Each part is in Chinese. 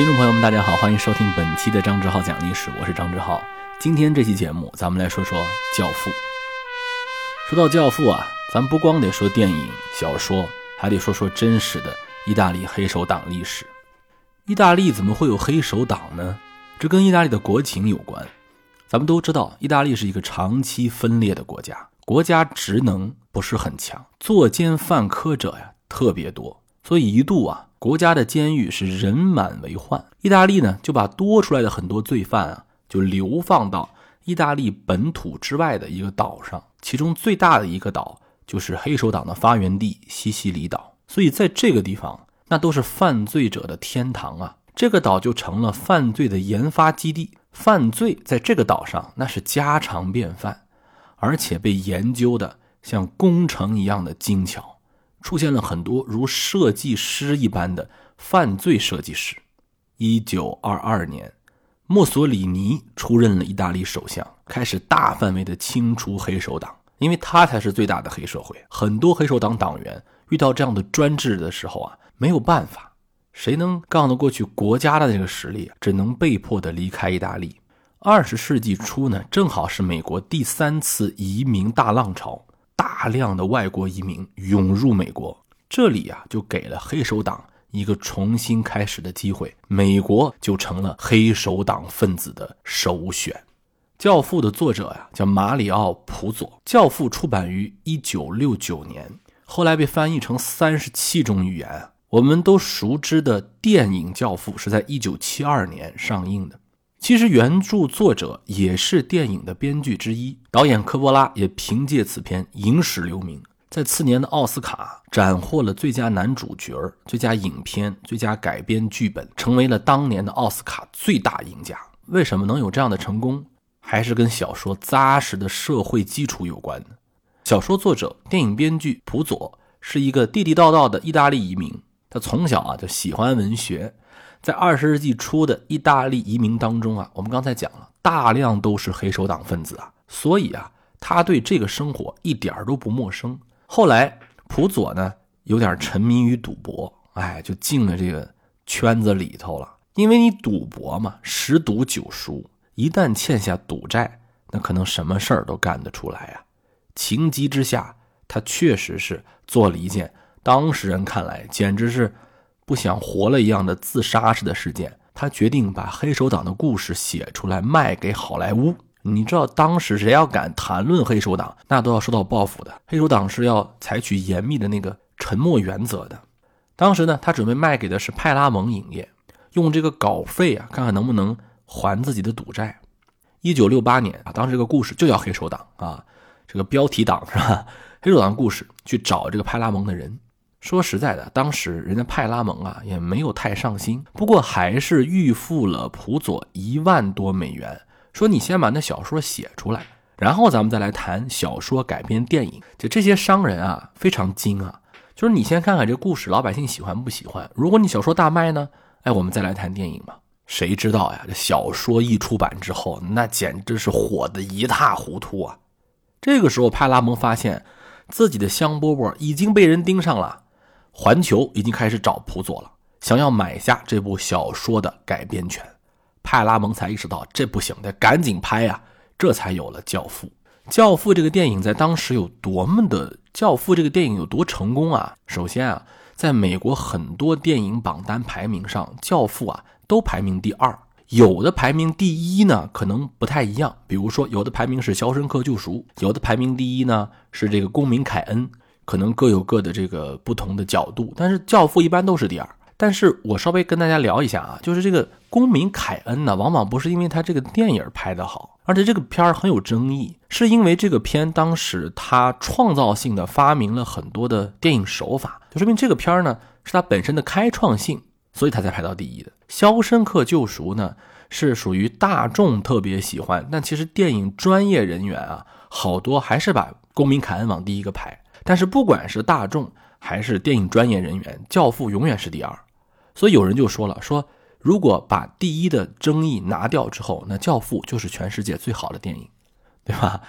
听众朋友们，大家好，欢迎收听本期的张志浩讲历史，我是张志浩。今天这期节目，咱们来说说《教父》。说到《教父》啊，咱不光得说电影、小说，还得说说真实的意大利黑手党历史。意大利怎么会有黑手党呢？这跟意大利的国情有关。咱们都知道，意大利是一个长期分裂的国家，国家职能不是很强，作奸犯科者呀特别多，所以一度啊。国家的监狱是人满为患，意大利呢就把多出来的很多罪犯啊，就流放到意大利本土之外的一个岛上，其中最大的一个岛就是黑手党的发源地西西里岛。所以在这个地方，那都是犯罪者的天堂啊！这个岛就成了犯罪的研发基地，犯罪在这个岛上那是家常便饭，而且被研究的像工程一样的精巧。出现了很多如设计师一般的犯罪设计师。一九二二年，墨索里尼出任了意大利首相，开始大范围的清除黑手党，因为他才是最大的黑社会。很多黑手党党员遇到这样的专制的时候啊，没有办法，谁能杠得过去国家的这个实力，只能被迫的离开意大利。二十世纪初呢，正好是美国第三次移民大浪潮。大量的外国移民涌入美国，这里啊就给了黑手党一个重新开始的机会，美国就成了黑手党分子的首选。《教父》的作者呀叫马里奥·普佐，《教父》出版于一九六九年，后来被翻译成三十七种语言。我们都熟知的电影《教父》是在一九七二年上映的。其实原著作者也是电影的编剧之一，导演科波拉也凭借此片影史留名，在次年的奥斯卡斩获了最佳男主角、最佳影片、最佳改编剧本，成为了当年的奥斯卡最大赢家。为什么能有这样的成功？还是跟小说扎实的社会基础有关。小说作者、电影编剧普佐是一个地地道道的意大利移民，他从小啊就喜欢文学。在二十世纪初的意大利移民当中啊，我们刚才讲了，大量都是黑手党分子啊，所以啊，他对这个生活一点都不陌生。后来普佐呢，有点沉迷于赌博，哎，就进了这个圈子里头了。因为你赌博嘛，十赌九输，一旦欠下赌债，那可能什么事儿都干得出来呀。情急之下，他确实是做了一件当时人看来简直是。不想活了一样的自杀式的事件，他决定把黑手党的故事写出来卖给好莱坞。你知道当时谁要敢谈论黑手党，那都要受到报复的。黑手党是要采取严密的那个沉默原则的。当时呢，他准备卖给的是派拉蒙影业，用这个稿费啊，看看能不能还自己的赌债。一九六八年啊，当时这个故事就叫黑手党啊，这个标题党是吧？黑手党故事去找这个派拉蒙的人。说实在的，当时人家派拉蒙啊也没有太上心，不过还是预付了普佐一万多美元，说你先把那小说写出来，然后咱们再来谈小说改编电影。就这些商人啊非常精啊，就是你先看看这故事老百姓喜欢不喜欢，如果你小说大卖呢，哎，我们再来谈电影嘛。谁知道呀？这小说一出版之后，那简直是火得一塌糊涂啊！这个时候派拉蒙发现自己的香饽饽已经被人盯上了。环球已经开始找普佐了，想要买下这部小说的改编权。派拉蒙才意识到这不行，得赶紧拍呀，这才有了《教父》。《教父》这个电影在当时有多么的，《教父》这个电影有多成功啊？首先啊，在美国很多电影榜单排名上，《教父》啊都排名第二，有的排名第一呢，可能不太一样。比如说，有的排名是《肖申克救赎》，有的排名第一呢是这个《公民凯恩》。可能各有各的这个不同的角度，但是《教父》一般都是第二。但是我稍微跟大家聊一下啊，就是这个公民凯恩呢，往往不是因为他这个电影拍得好，而且这个片儿很有争议，是因为这个片当时他创造性的发明了很多的电影手法，就说明这个片儿呢是他本身的开创性，所以他才排到第一的。《肖申克救赎》呢是属于大众特别喜欢，但其实电影专业人员啊，好多还是把公民凯恩往第一个排。但是不管是大众还是电影专业人员，《教父》永远是第二。所以有人就说了：说如果把第一的争议拿掉之后，那《教父》就是全世界最好的电影，对吧？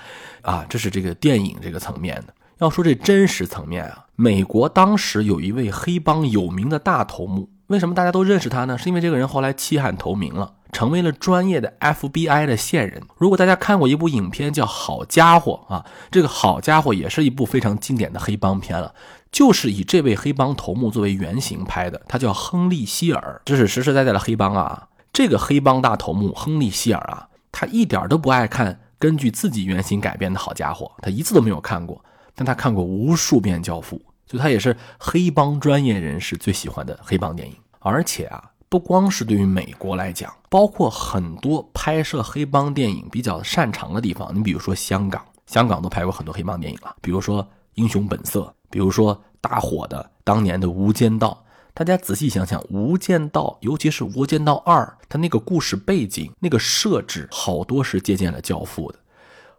啊，这是这个电影这个层面的。要说这真实层面啊，美国当时有一位黑帮有名的大头目，为什么大家都认识他呢？是因为这个人后来弃暗投明了，成为了专业的 FBI 的线人。如果大家看过一部影片叫《好家伙》啊，这个好家伙也是一部非常经典的黑帮片了，就是以这位黑帮头目作为原型拍的。他叫亨利·希尔，这是实实在在的黑帮啊。这个黑帮大头目亨利·希尔啊，他一点都不爱看根据自己原型改编的好家伙，他一次都没有看过，但他看过无数遍《教父》。所以他也是黑帮专业人士最喜欢的黑帮电影，而且啊，不光是对于美国来讲，包括很多拍摄黑帮电影比较擅长的地方，你比如说香港，香港都拍过很多黑帮电影了，比如说《英雄本色》，比如说大火的当年的《无间道》。大家仔细想想，《无间道》，尤其是《无间道二》，它那个故事背景、那个设置，好多是借鉴了《教父》的。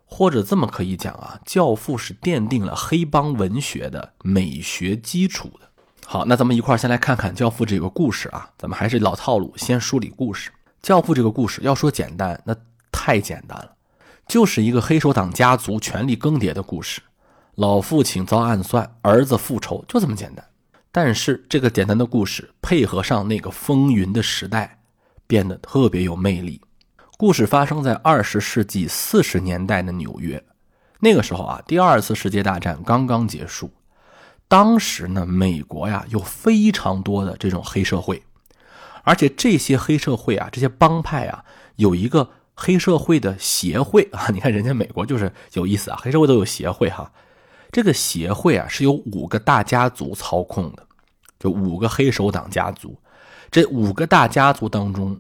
或者这么可以讲啊，《教父》是奠定了黑帮文学的美学基础的。好，那咱们一块儿先来看看《教父》这个故事啊。咱们还是老套路，先梳理故事。《教父》这个故事要说简单，那太简单了，就是一个黑手党家族权力更迭的故事。老父亲遭暗算，儿子复仇，就这么简单。但是这个简单的故事配合上那个风云的时代，变得特别有魅力。故事发生在二十世纪四十年代的纽约，那个时候啊，第二次世界大战刚刚结束。当时呢，美国呀有非常多的这种黑社会，而且这些黑社会啊，这些帮派啊，有一个黑社会的协会 啊。你看人家美国就是有意思啊，黑社会都有协会哈。这个协会啊是由五个大家族操控的，就五个黑手党家族。这五个大家族当中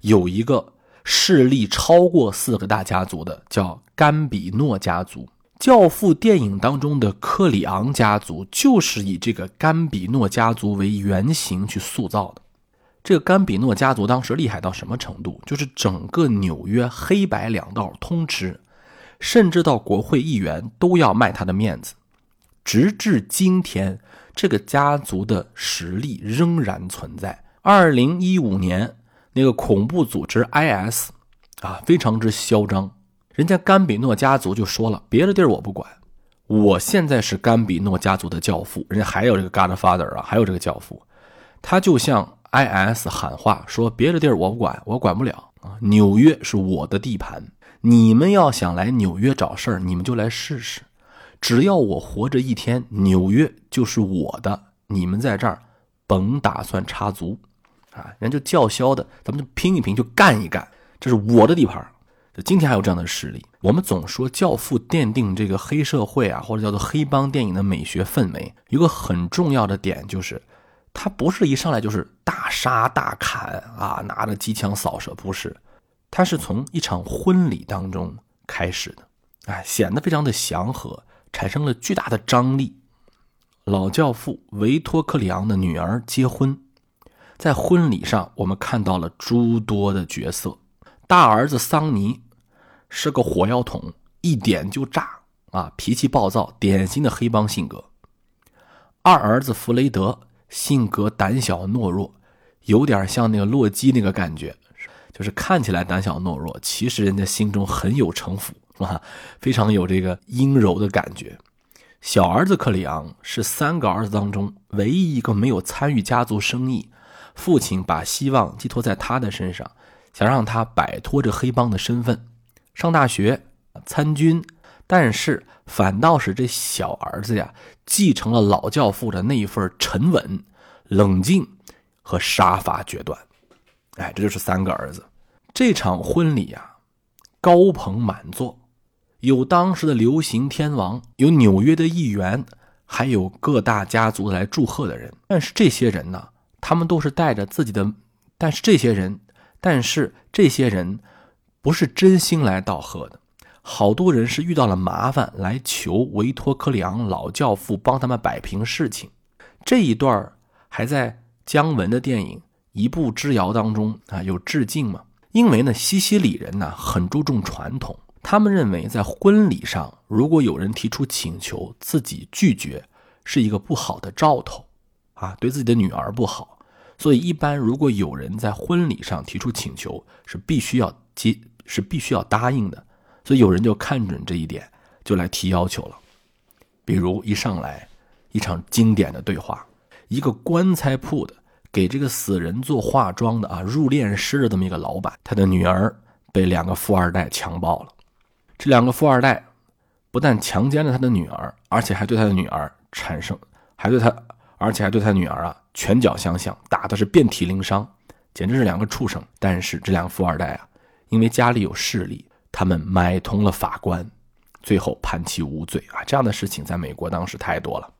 有一个。势力超过四个大家族的叫甘比诺家族，《教父》电影当中的克里昂家族就是以这个甘比诺家族为原型去塑造的。这个甘比诺家族当时厉害到什么程度？就是整个纽约黑白两道通吃，甚至到国会议员都要卖他的面子。直至今天，这个家族的实力仍然存在。二零一五年。那个恐怖组织 IS，啊，非常之嚣张。人家甘比诺家族就说了，别的地儿我不管，我现在是甘比诺家族的教父。人家还有这个 Godfather 啊，还有这个教父，他就向 IS 喊话说，别的地儿我不管，我管不了啊。纽约是我的地盘，你们要想来纽约找事儿，你们就来试试。只要我活着一天，纽约就是我的，你们在这儿甭打算插足。啊，人就叫嚣的，咱们就拼一拼，就干一干，这是我的地盘。就今天还有这样的实例。我们总说《教父》奠定这个黑社会啊，或者叫做黑帮电影的美学氛围，一个很重要的点就是，他不是一上来就是大杀大砍啊，拿着机枪扫射，不是，他是从一场婚礼当中开始的，哎，显得非常的祥和，产生了巨大的张力。老教父维托克里昂的女儿结婚。在婚礼上，我们看到了诸多的角色。大儿子桑尼是个火药桶，一点就炸啊，脾气暴躁，典型的黑帮性格。二儿子弗雷德性格胆小懦弱，有点像那个洛基那个感觉，就是看起来胆小懦弱，其实人家心中很有城府啊，非常有这个阴柔的感觉。小儿子克里昂是三个儿子当中唯一一个没有参与家族生意。父亲把希望寄托在他的身上，想让他摆脱这黑帮的身份，上大学、参军，但是反倒是这小儿子呀，继承了老教父的那一份沉稳、冷静和杀伐决断。哎，这就是三个儿子。这场婚礼呀，高朋满座，有当时的流行天王，有纽约的议员，还有各大家族来祝贺的人。但是这些人呢？他们都是带着自己的，但是这些人，但是这些人不是真心来道贺的，好多人是遇到了麻烦来求维托克里昂老教父帮他们摆平事情。这一段还在姜文的电影《一步之遥》当中啊有致敬嘛？因为呢，西西里人呢很注重传统，他们认为在婚礼上如果有人提出请求，自己拒绝是一个不好的兆头。啊，对自己的女儿不好，所以一般如果有人在婚礼上提出请求，是必须要接，是必须要答应的。所以有人就看准这一点，就来提要求了。比如一上来，一场经典的对话，一个棺材铺的给这个死人做化妆的啊，入殓师的这么一个老板，他的女儿被两个富二代强暴了。这两个富二代不但强奸了他的女儿，而且还对他的女儿产生，还对他，而且还对他女儿啊拳脚相向，打的是遍体鳞伤，简直是两个畜生。但是这两个富二代啊，因为家里有势力，他们买通了法官，最后判其无罪啊。这样的事情在美国当时太多了。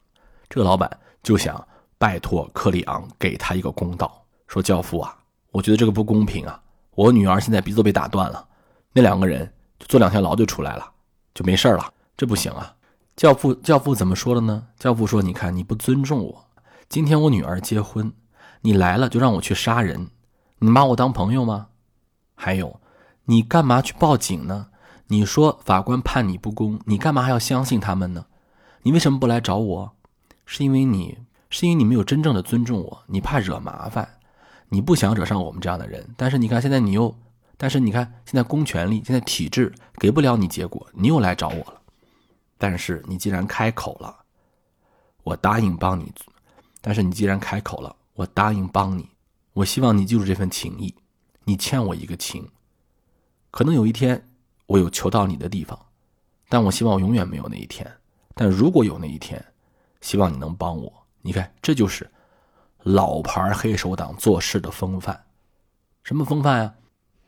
这个老板就想。拜托克里昂给他一个公道，说教父啊，我觉得这个不公平啊！我女儿现在鼻子被打断了，那两个人就坐两天牢就出来了，就没事了，这不行啊！教父教父怎么说的呢？教父说：“你看你不尊重我，今天我女儿结婚，你来了就让我去杀人，你把我当朋友吗？还有，你干嘛去报警呢？你说法官判你不公，你干嘛还要相信他们呢？你为什么不来找我？是因为你？”是因为你没有真正的尊重我，你怕惹麻烦，你不想惹上我们这样的人。但是你看现在你又，但是你看现在公权力，现在体制给不了你结果，你又来找我了。但是你既然开口了，我答应帮你。但是你既然开口了，我答应帮你。我希望你记住这份情谊，你欠我一个情。可能有一天我有求到你的地方，但我希望我永远没有那一天。但如果有那一天，希望你能帮我。你看，这就是老牌黑手党做事的风范。什么风范呀？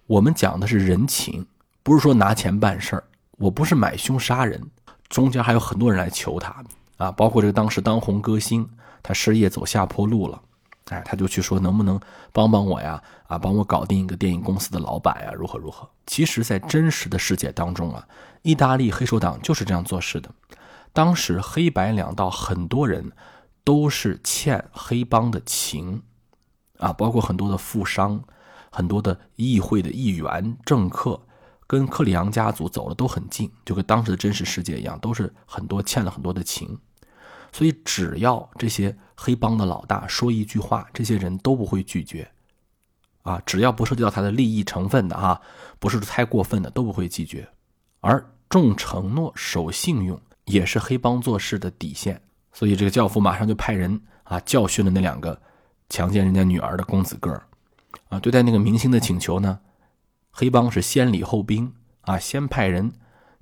我们讲的是人情，不是说拿钱办事儿。我不是买凶杀人，中间还有很多人来求他啊，包括这个当时当红歌星，他失业走下坡路了，哎，他就去说能不能帮帮我呀？啊，帮我搞定一个电影公司的老板呀？如何如何？其实，在真实的世界当中啊，意大利黑手党就是这样做事的。当时黑白两道很多人。都是欠黑帮的情，啊，包括很多的富商，很多的议会的议员、政客，跟克里昂家族走的都很近，就跟当时的真实世界一样，都是很多欠了很多的情。所以，只要这些黑帮的老大说一句话，这些人都不会拒绝，啊，只要不涉及到他的利益成分的哈，不是太过分的，都不会拒绝。而重承诺、守信用，也是黑帮做事的底线。所以这个教父马上就派人啊教训了那两个强奸人家女儿的公子哥儿，啊，对待那个明星的请求呢，黑帮是先礼后兵啊，先派人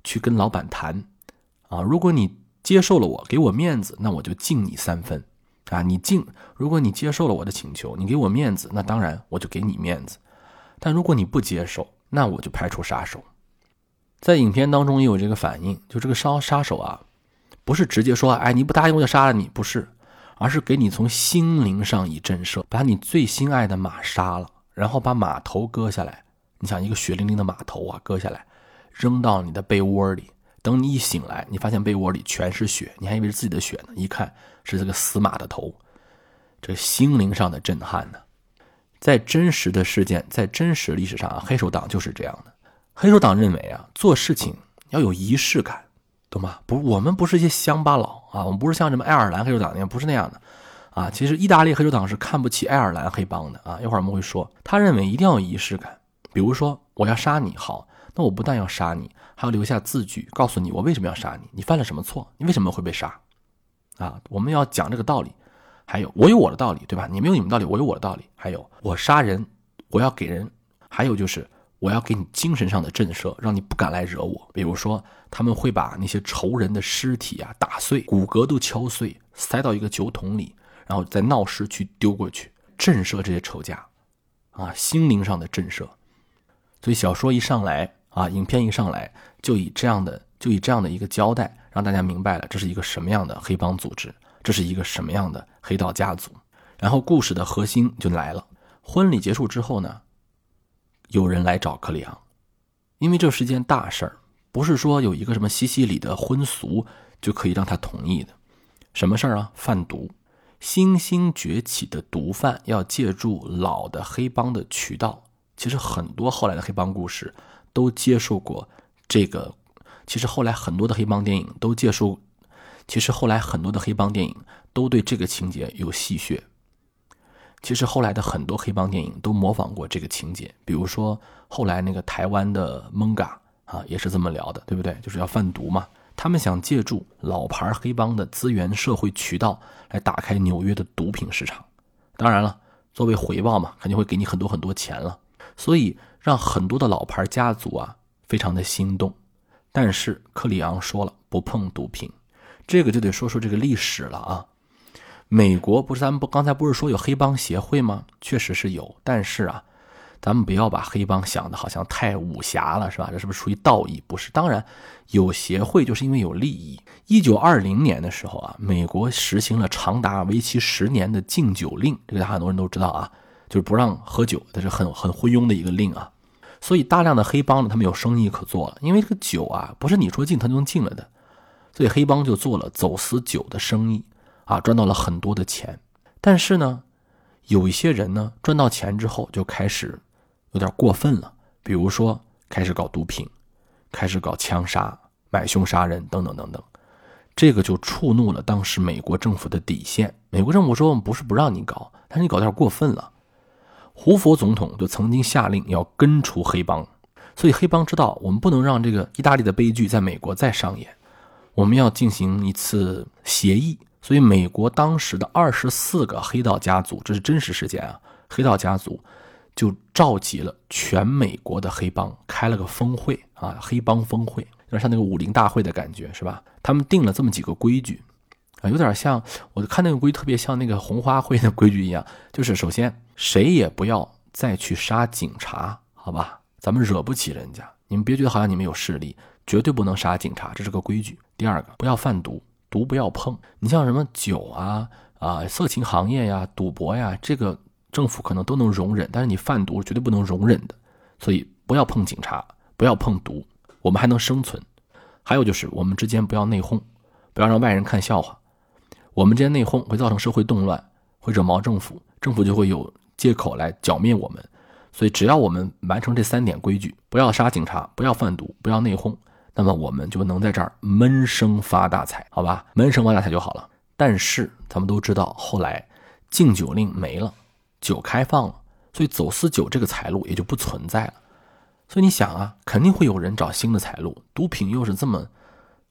去跟老板谈，啊，如果你接受了我，给我面子，那我就敬你三分，啊，你敬，如果你接受了我的请求，你给我面子，那当然我就给你面子，但如果你不接受，那我就派出杀手。在影片当中也有这个反应，就这个杀杀手啊。不是直接说，哎，你不答应我就杀了你，不是，而是给你从心灵上以震慑，把你最心爱的马杀了，然后把马头割下来，你想一个血淋淋的马头啊，割下来，扔到你的被窝里，等你一醒来，你发现被窝里全是血，你还以为是自己的血呢，一看是这个死马的头，这心灵上的震撼呢，在真实的事件，在真实历史上啊，黑手党就是这样的，黑手党认为啊，做事情要有仪式感。懂吗？不，我们不是一些乡巴佬啊，我们不是像什么爱尔兰黑手党那样，不是那样的，啊，其实意大利黑手党是看不起爱尔兰黑帮的啊。一会儿我们会说，他认为一定要有仪式感，比如说我要杀你，好，那我不但要杀你，还要留下字据，告诉你我为什么要杀你，你犯了什么错，你为什么会被杀，啊，我们要讲这个道理，还有我有我的道理，对吧？你没有你们道理，我有我的道理，还有我杀人，我要给人，还有就是。我要给你精神上的震慑，让你不敢来惹我。比如说，他们会把那些仇人的尸体啊打碎，骨骼都敲碎，塞到一个酒桶里，然后再闹市去丢过去，震慑这些仇家，啊，心灵上的震慑。所以小说一上来啊，影片一上来，就以这样的，就以这样的一个交代，让大家明白了这是一个什么样的黑帮组织，这是一个什么样的黑道家族。然后故事的核心就来了。婚礼结束之后呢？有人来找克里昂，因为这是件大事儿，不是说有一个什么西西里的婚俗就可以让他同意的。什么事儿啊？贩毒，新兴崛起的毒贩要借助老的黑帮的渠道。其实很多后来的黑帮故事都接受过这个。其实后来很多的黑帮电影都接受，其实后来很多的黑帮电影都对这个情节有戏谑。其实后来的很多黑帮电影都模仿过这个情节，比如说后来那个台湾的蒙嘎啊，也是这么聊的，对不对？就是要贩毒嘛，他们想借助老牌黑帮的资源、社会渠道来打开纽约的毒品市场。当然了，作为回报嘛，肯定会给你很多很多钱了。所以让很多的老牌家族啊非常的心动。但是克里昂说了不碰毒品，这个就得说说这个历史了啊。美国不是咱们不刚才不是说有黑帮协会吗？确实是有，但是啊。咱们不要把黑帮想的好像太武侠了，是吧？这是不是属于道义？不是，当然有协会就是因为有利益。一九二零年的时候啊，美国实行了长达为期十年的禁酒令，这个很多人都知道啊，就是不让喝酒，这是很很昏庸的一个令啊。所以大量的黑帮呢，他们有生意可做了，因为这个酒啊，不是你说进他就能进来的，所以黑帮就做了走私酒的生意啊，赚到了很多的钱。但是呢，有一些人呢，赚到钱之后就开始。有点过分了，比如说开始搞毒品，开始搞枪杀、买凶杀人等等等等，这个就触怒了当时美国政府的底线。美国政府说：“我们不是不让你搞，但是你搞点过分了。”胡佛总统就曾经下令要根除黑帮，所以黑帮知道我们不能让这个意大利的悲剧在美国再上演，我们要进行一次协议。所以美国当时的二十四个黑道家族，这是真实事件啊，黑道家族。就召集了全美国的黑帮，开了个峰会啊，黑帮峰会，有点像那个武林大会的感觉，是吧？他们定了这么几个规矩，啊，有点像我看那个规矩，特别像那个红花会的规矩一样，就是首先谁也不要再去杀警察，好吧？咱们惹不起人家，你们别觉得好像你们有势力，绝对不能杀警察，这是个规矩。第二个，不要贩毒，毒不要碰。你像什么酒啊啊，色情行业呀，赌博呀，这个。政府可能都能容忍，但是你贩毒绝对不能容忍的，所以不要碰警察，不要碰毒，我们还能生存。还有就是我们之间不要内讧，不要让外人看笑话。我们之间内讧会造成社会动乱，会惹毛政府，政府就会有借口来剿灭我们。所以只要我们完成这三点规矩，不要杀警察，不要贩毒，不要内讧，那么我们就能在这儿闷声发大财，好吧？闷声发大财就好了。但是咱们都知道，后来禁酒令没了。酒开放了，所以走私酒这个财路也就不存在了。所以你想啊，肯定会有人找新的财路。毒品又是这么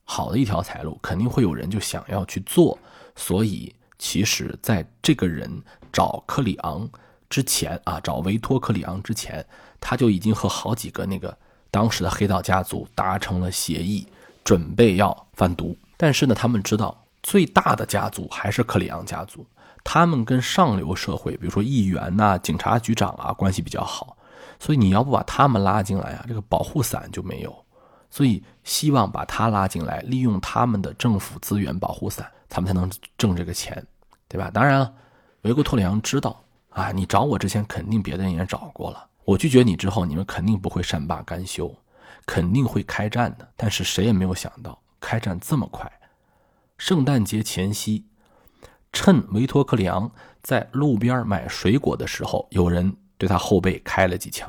好的一条财路，肯定会有人就想要去做。所以其实，在这个人找克里昂之前啊，找维托克里昂之前，他就已经和好几个那个当时的黑道家族达成了协议，准备要贩毒。但是呢，他们知道最大的家族还是克里昂家族。他们跟上流社会，比如说议员呐、警察局长啊，关系比较好，所以你要不把他们拉进来啊，这个保护伞就没有。所以希望把他拉进来，利用他们的政府资源保护伞，他们才能挣这个钱，对吧？当然了，维国托里昂知道啊，你找我之前肯定别的人也找过了，我拒绝你之后，你们肯定不会善罢甘休，肯定会开战的。但是谁也没有想到，开战这么快，圣诞节前夕。趁维托克里昂在路边买水果的时候，有人对他后背开了几枪。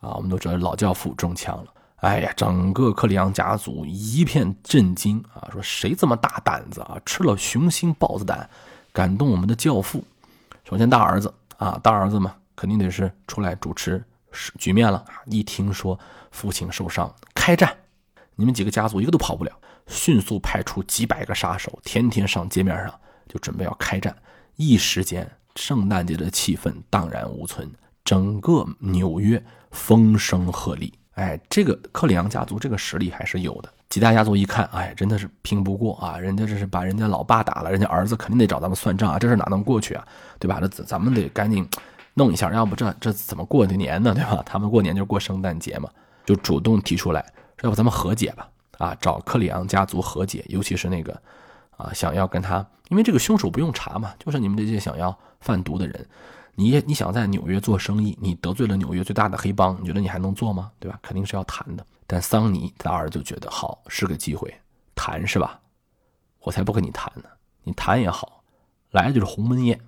啊，我们都知道老教父中枪了。哎呀，整个克里昂家族一片震惊啊！说谁这么大胆子啊？吃了雄心豹子胆，敢动我们的教父。首先大儿子啊，大儿子嘛，肯定得是出来主持局面了。一听说父亲受伤，开战，你们几个家族一个都跑不了。迅速派出几百个杀手，天天上街面上。就准备要开战，一时间圣诞节的气氛荡然无存，整个纽约风声鹤唳。哎，这个克里昂家族这个实力还是有的。几大家族一看，哎，真的是拼不过啊！人家这是把人家老爸打了，人家儿子肯定得找咱们算账啊！这事哪能过去啊？对吧？这咱们得赶紧弄一下，要不这这怎么过的年呢？对吧？他们过年就是过圣诞节嘛，就主动提出来，要不咱们和解吧？啊，找克里昂家族和解，尤其是那个。啊，想要跟他，因为这个凶手不用查嘛，就是你们这些想要贩毒的人，你你想在纽约做生意，你得罪了纽约最大的黑帮，你觉得你还能做吗？对吧？肯定是要谈的。但桑尼他儿就觉得好是个机会，谈是吧？我才不跟你谈呢，你谈也好，来就是鸿门宴，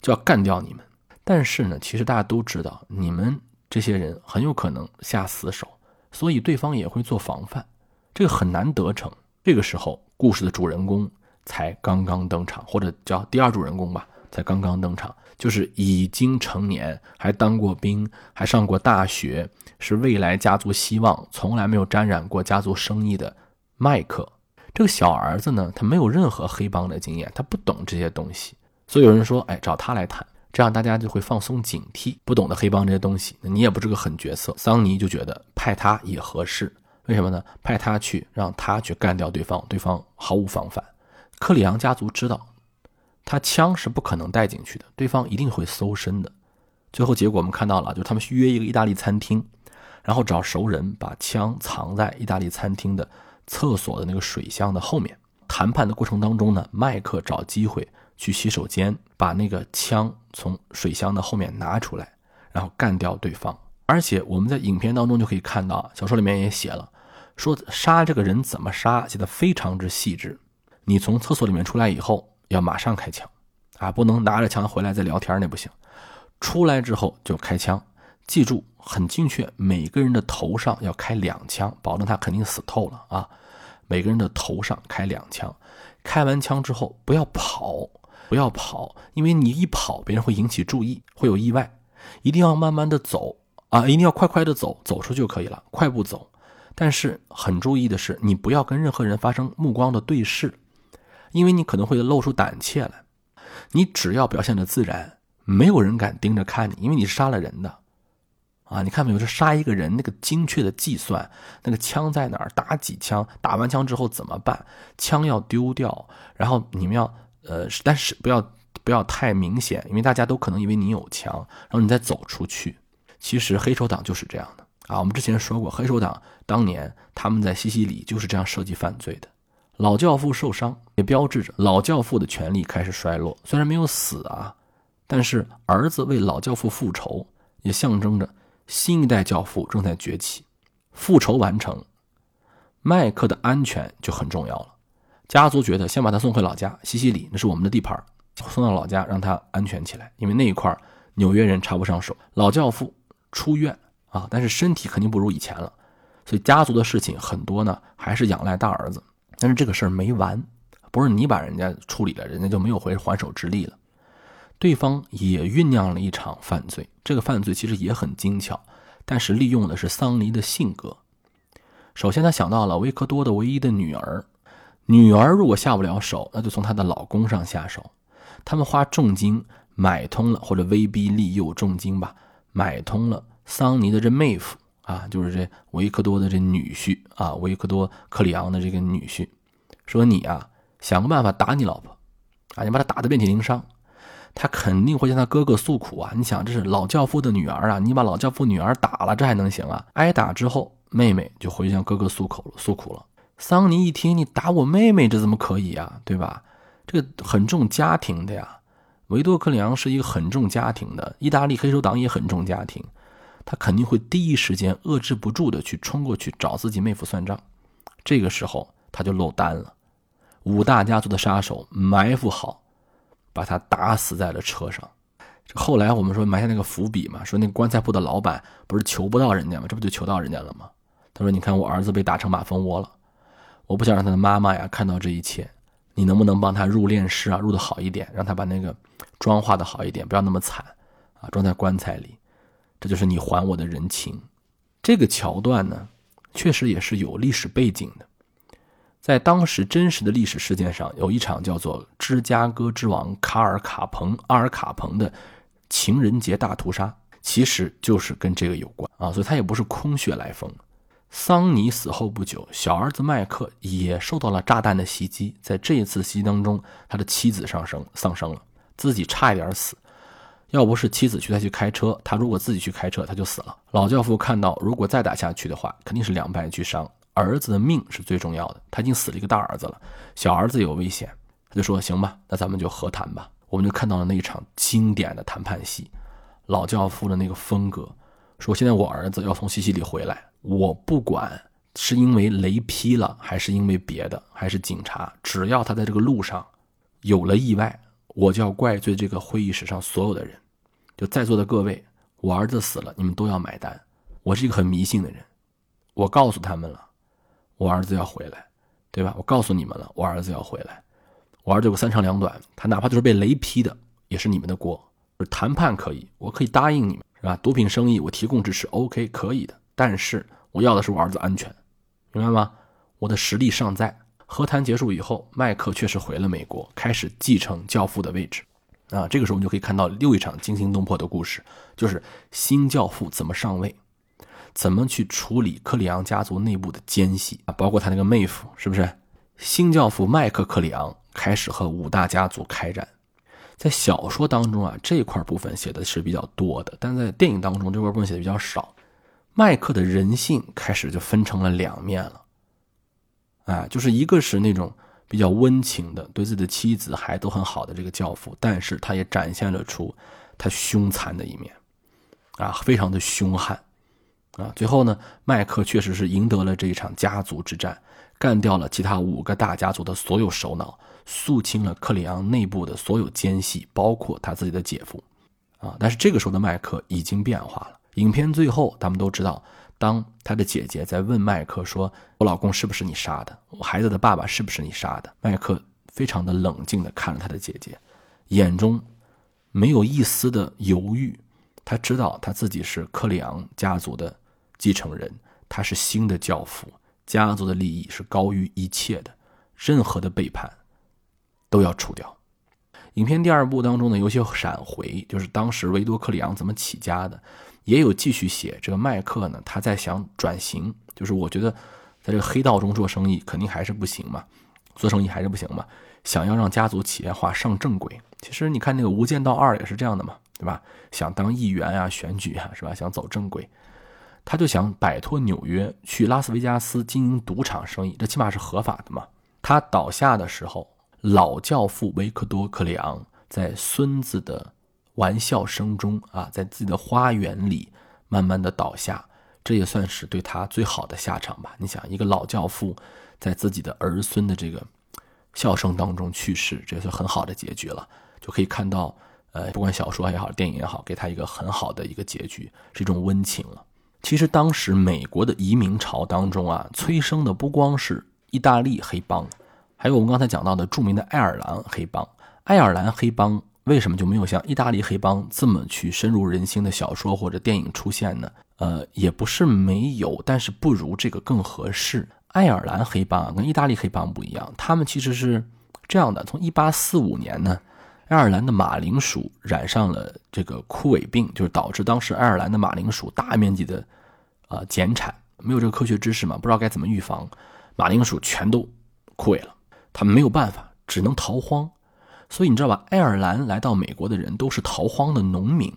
就要干掉你们。但是呢，其实大家都知道，你们这些人很有可能下死手，所以对方也会做防范，这个很难得逞。这个时候，故事的主人公。才刚刚登场，或者叫第二主人公吧，才刚刚登场，就是已经成年，还当过兵，还上过大学，是未来家族希望，从来没有沾染过家族生意的麦克。这个小儿子呢，他没有任何黑帮的经验，他不懂这些东西，所以有人说，哎，找他来谈。这样大家就会放松警惕。不懂得黑帮这些东西，你也不是个狠角色。桑尼就觉得派他也合适，为什么呢？派他去，让他去干掉对方，对方毫无防范。克里昂家族知道，他枪是不可能带进去的，对方一定会搜身的。最后结果我们看到了，就他们约一个意大利餐厅，然后找熟人把枪藏在意大利餐厅的厕所的那个水箱的后面。谈判的过程当中呢，麦克找机会去洗手间把那个枪从水箱的后面拿出来，然后干掉对方。而且我们在影片当中就可以看到，小说里面也写了，说杀这个人怎么杀，写的非常之细致。你从厕所里面出来以后，要马上开枪，啊，不能拿着枪回来再聊天，那不行。出来之后就开枪，记住很精确，每个人的头上要开两枪，保证他肯定死透了啊。每个人的头上开两枪，开完枪之后不要跑，不要跑，因为你一跑，别人会引起注意，会有意外。一定要慢慢的走啊，一定要快快的走，走出就可以了，快步走。但是很注意的是，你不要跟任何人发生目光的对视，因为你可能会露出胆怯来。你只要表现的自然，没有人敢盯着看你，因为你是杀了人的。啊，你看没有？这杀一个人那个精确的计算，那个枪在哪儿，打几枪，打完枪之后怎么办？枪要丢掉，然后你们要呃，但是不要不要太明显，因为大家都可能以为你有枪，然后你再走出去。其实黑手党就是这样的啊。我们之前说过，黑手党当年他们在西西里就是这样设计犯罪的。老教父受伤，也标志着老教父的权力开始衰落。虽然没有死啊，但是儿子为老教父复仇，也象征着。新一代教父正在崛起，复仇完成，麦克的安全就很重要了。家族觉得先把他送回老家西西里，那是我们的地盘，送到老家让他安全起来，因为那一块纽约人插不上手。老教父出院啊，但是身体肯定不如以前了，所以家族的事情很多呢，还是仰赖大儿子。但是这个事儿没完，不是你把人家处理了，人家就没有回还手之力了。对方也酝酿了一场犯罪，这个犯罪其实也很精巧，但是利用的是桑尼的性格。首先，他想到了维克多的唯一的女儿，女儿如果下不了手，那就从她的老公上下手。他们花重金买通了，或者威逼利诱重金吧，买通了桑尼的这妹夫啊，就是这维克多的这女婿啊，维克多克里昂的这个女婿，说你啊，想个办法打你老婆，啊，你把她打得遍体鳞伤。他肯定会向他哥哥诉苦啊！你想，这是老教父的女儿啊，你把老教父女儿打了，这还能行啊？挨打之后，妹妹就回去向哥哥诉口了，诉苦了。桑尼一听，你打我妹妹，这怎么可以啊？对吧？这个很重家庭的呀。维多克里昂是一个很重家庭的，意大利黑手党也很重家庭，他肯定会第一时间遏制不住的去冲过去找自己妹夫算账。这个时候他就漏单了，五大家族的杀手埋伏好。把他打死在了车上。后来我们说埋下那个伏笔嘛，说那个棺材铺的老板不是求不到人家吗？这不就求到人家了吗？他说：“你看我儿子被打成马蜂窝了，我不想让他的妈妈呀看到这一切。你能不能帮他入殓师啊，入的好一点，让他把那个妆化的好一点，不要那么惨啊，装在棺材里。这就是你还我的人情。”这个桥段呢，确实也是有历史背景的。在当时真实的历史事件上，有一场叫做芝加哥之王卡尔卡彭阿尔卡彭的情人节大屠杀，其实就是跟这个有关啊，所以他也不是空穴来风。桑尼死后不久，小儿子麦克也受到了炸弹的袭击，在这一次袭击当中，他的妻子上升丧生了，自己差一点死，要不是妻子去他去开车，他如果自己去开车，他就死了。老教父看到，如果再打下去的话，肯定是两败俱伤。儿子的命是最重要的，他已经死了一个大儿子了，小儿子有危险，他就说：“行吧，那咱们就和谈吧。”我们就看到了那一场经典的谈判戏，老教父的那个风格，说：“现在我儿子要从西西里回来，我不管是因为雷劈了，还是因为别的，还是警察，只要他在这个路上有了意外，我就要怪罪这个会议室上所有的人，就在座的各位，我儿子死了，你们都要买单。我是一个很迷信的人，我告诉他们了。”我儿子要回来，对吧？我告诉你们了，我儿子要回来。我儿子有个三长两短，他哪怕就是被雷劈的，也是你们的锅。谈判可以，我可以答应你们，是吧？毒品生意我提供支持，OK，可以的。但是我要的是我儿子安全，明白吗？我的实力尚在。和谈结束以后，麦克确实回了美国，开始继承教父的位置。啊，这个时候我们就可以看到又一场惊心动魄的故事，就是新教父怎么上位，怎么去处理克里昂家族内部的奸细啊，包括他那个妹夫，是不是？新教父麦克克里昂开始和五大家族开战。在小说当中啊，这块部分写的是比较多的，但在电影当中这块部分写的比较少。麦克的人性开始就分成了两面了，啊，就是一个是那种。比较温情的，对自己的妻子还都很好的这个教父，但是他也展现了出他凶残的一面，啊，非常的凶悍，啊，最后呢，麦克确实是赢得了这一场家族之战，干掉了其他五个大家族的所有首脑，肃清了克里昂内部的所有奸细，包括他自己的姐夫，啊，但是这个时候的麦克已经变化了。影片最后，咱们都知道。当他的姐姐在问麦克说：“我老公是不是你杀的？我孩子的爸爸是不是你杀的？”麦克非常的冷静的看了他的姐姐，眼中没有一丝的犹豫。他知道他自己是克里昂家族的继承人，他是新的教父，家族的利益是高于一切的，任何的背叛都要除掉。影片第二部当中呢，有些闪回，就是当时维多克里昂怎么起家的。也有继续写这个麦克呢，他在想转型，就是我觉得在这个黑道中做生意肯定还是不行嘛，做生意还是不行嘛，想要让家族企业化上正轨。其实你看那个《无间道二》也是这样的嘛，对吧？想当议员啊，选举啊，是吧？想走正轨，他就想摆脱纽约，去拉斯维加斯经营赌场生意，这起码是合法的嘛。他倒下的时候，老教父维克多·克里昂在孙子的。玩笑声中啊，在自己的花园里慢慢的倒下，这也算是对他最好的下场吧。你想，一个老教父在自己的儿孙的这个笑声当中去世，这是很好的结局了。就可以看到，呃，不管小说也好，电影也好，给他一个很好的一个结局，是一种温情了。其实当时美国的移民潮当中啊，催生的不光是意大利黑帮，还有我们刚才讲到的著名的爱尔兰黑帮。爱尔兰黑帮。为什么就没有像意大利黑帮这么去深入人心的小说或者电影出现呢？呃，也不是没有，但是不如这个更合适。爱尔兰黑帮跟意大利黑帮不一样，他们其实是这样的：从1845年呢，爱尔兰的马铃薯染上了这个枯萎病，就是导致当时爱尔兰的马铃薯大面积的呃减产，没有这个科学知识嘛，不知道该怎么预防，马铃薯全都枯萎了，他们没有办法，只能逃荒。所以你知道吧？爱尔兰来到美国的人都是逃荒的农民，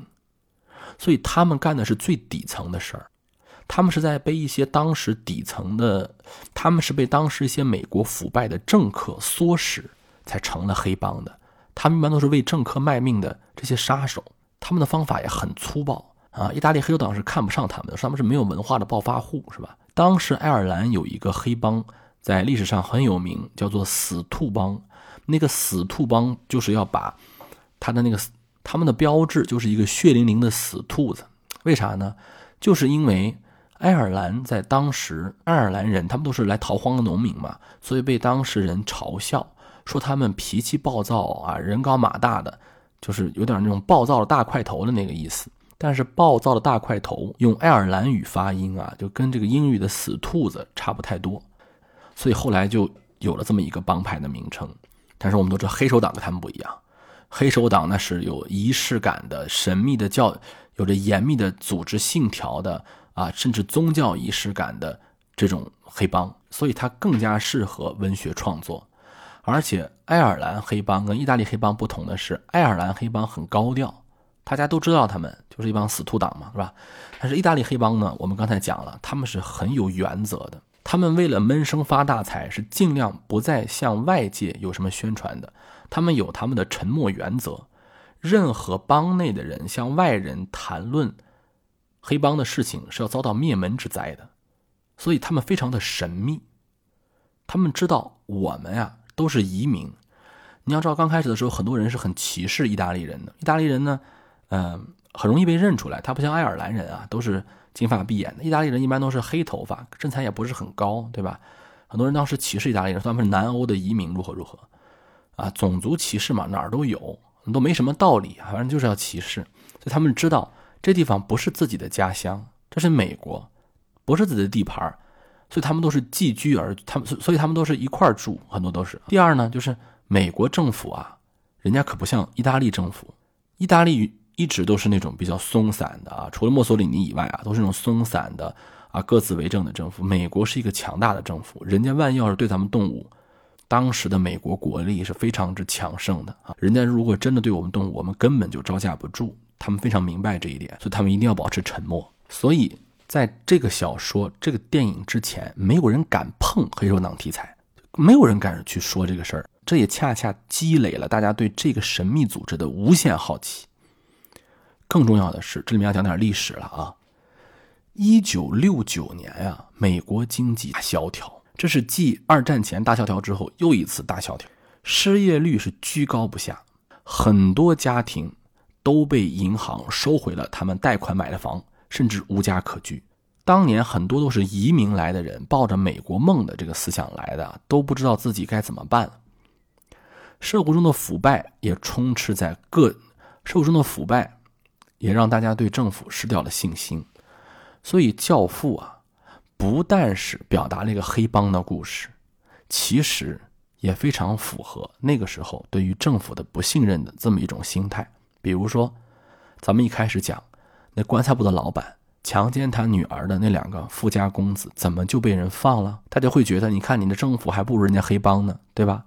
所以他们干的是最底层的事儿。他们是在被一些当时底层的，他们是被当时一些美国腐败的政客唆使才成了黑帮的。他们一般都是为政客卖命的这些杀手，他们的方法也很粗暴啊！意大利黑手党是看不上他们的，他们是没有文化的暴发户，是吧？当时爱尔兰有一个黑帮在历史上很有名，叫做死兔帮。那个死兔帮就是要把他的那个他们的标志就是一个血淋淋的死兔子，为啥呢？就是因为爱尔兰在当时爱尔兰人他们都是来逃荒的农民嘛，所以被当时人嘲笑说他们脾气暴躁啊，人高马大的，就是有点那种暴躁的大块头的那个意思。但是暴躁的大块头用爱尔兰语发音啊，就跟这个英语的死兔子差不太多，所以后来就有了这么一个帮派的名称。但是我们都知道，黑手党跟他们不一样。黑手党那是有仪式感的、神秘的教，有着严密的组织信条的啊，甚至宗教仪式感的这种黑帮，所以它更加适合文学创作。而且，爱尔兰黑帮跟意大利黑帮不同的是，爱尔兰黑帮很高调，大家都知道他们就是一帮死兔党嘛，是吧？但是意大利黑帮呢，我们刚才讲了，他们是很有原则的。他们为了闷声发大财，是尽量不再向外界有什么宣传的。他们有他们的沉默原则，任何帮内的人向外人谈论黑帮的事情，是要遭到灭门之灾的。所以他们非常的神秘。他们知道我们呀都是移民。你要知道，刚开始的时候，很多人是很歧视意大利人的。意大利人呢，嗯，很容易被认出来。他不像爱尔兰人啊，都是。金发碧眼的意大利人一般都是黑头发，身材也不是很高，对吧？很多人当时歧视意大利人，他们是南欧的移民，如何如何，啊，种族歧视嘛，哪儿都有，都没什么道理，反正就是要歧视。所以他们知道这地方不是自己的家乡，这是美国，不是自己的地盘，所以他们都是寄居而他们，所以他们都是一块住，很多都是。第二呢，就是美国政府啊，人家可不像意大利政府，意大利一直都是那种比较松散的啊，除了墨索里尼以外啊，都是那种松散的啊，各自为政的政府。美国是一个强大的政府，人家万要是对咱们动武，当时的美国国力是非常之强盛的啊，人家如果真的对我们动武，我们根本就招架不住。他们非常明白这一点，所以他们一定要保持沉默。所以在这个小说、这个电影之前，没有人敢碰黑手党题材，没有人敢去说这个事儿。这也恰恰积累了大家对这个神秘组织的无限好奇。更重要的是，这里面要讲点历史了啊！一九六九年呀，美国经济大萧条，这是继二战前大萧条之后又一次大萧条，失业率是居高不下，很多家庭。都被银行收回了他们贷款买的房，甚至无家可居。当年很多都是移民来的人，抱着美国梦的这个思想来的，都不知道自己该怎么办。社会中的腐败也充斥在各社会中的腐败，也让大家对政府失掉了信心。所以，《教父》啊，不但是表达了一个黑帮的故事，其实也非常符合那个时候对于政府的不信任的这么一种心态。比如说，咱们一开始讲那棺材铺的老板强奸他女儿的那两个富家公子，怎么就被人放了？他就会觉得，你看你的政府还不如人家黑帮呢，对吧？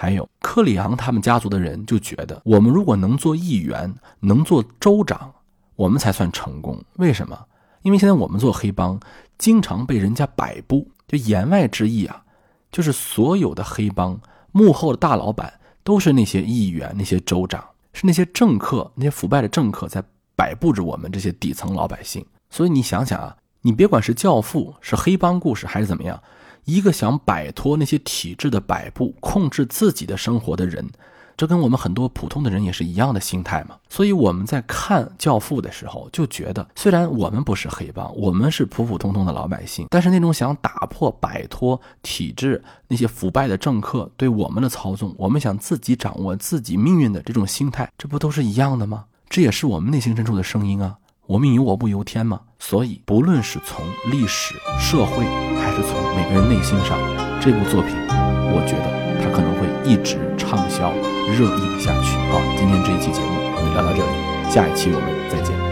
还有克里昂他们家族的人就觉得，我们如果能做议员，能做州长，我们才算成功。为什么？因为现在我们做黑帮，经常被人家摆布。就言外之意啊，就是所有的黑帮幕后的大老板都是那些议员、那些州长。是那些政客，那些腐败的政客在摆布着我们这些底层老百姓。所以你想想啊，你别管是教父，是黑帮故事，还是怎么样，一个想摆脱那些体制的摆布，控制自己的生活的人。这跟我们很多普通的人也是一样的心态嘛，所以我们在看《教父》的时候就觉得，虽然我们不是黑帮，我们是普普通通的老百姓，但是那种想打破、摆脱体制那些腐败的政客对我们的操纵，我们想自己掌握自己命运的这种心态，这不都是一样的吗？这也是我们内心深处的声音啊！我命由我不由天嘛。所以，不论是从历史、社会，还是从每个人内心上，这部作品，我觉得它可能会一直畅销。热映下去。好，今天这一期节目我们聊到这里，下一期我们再见。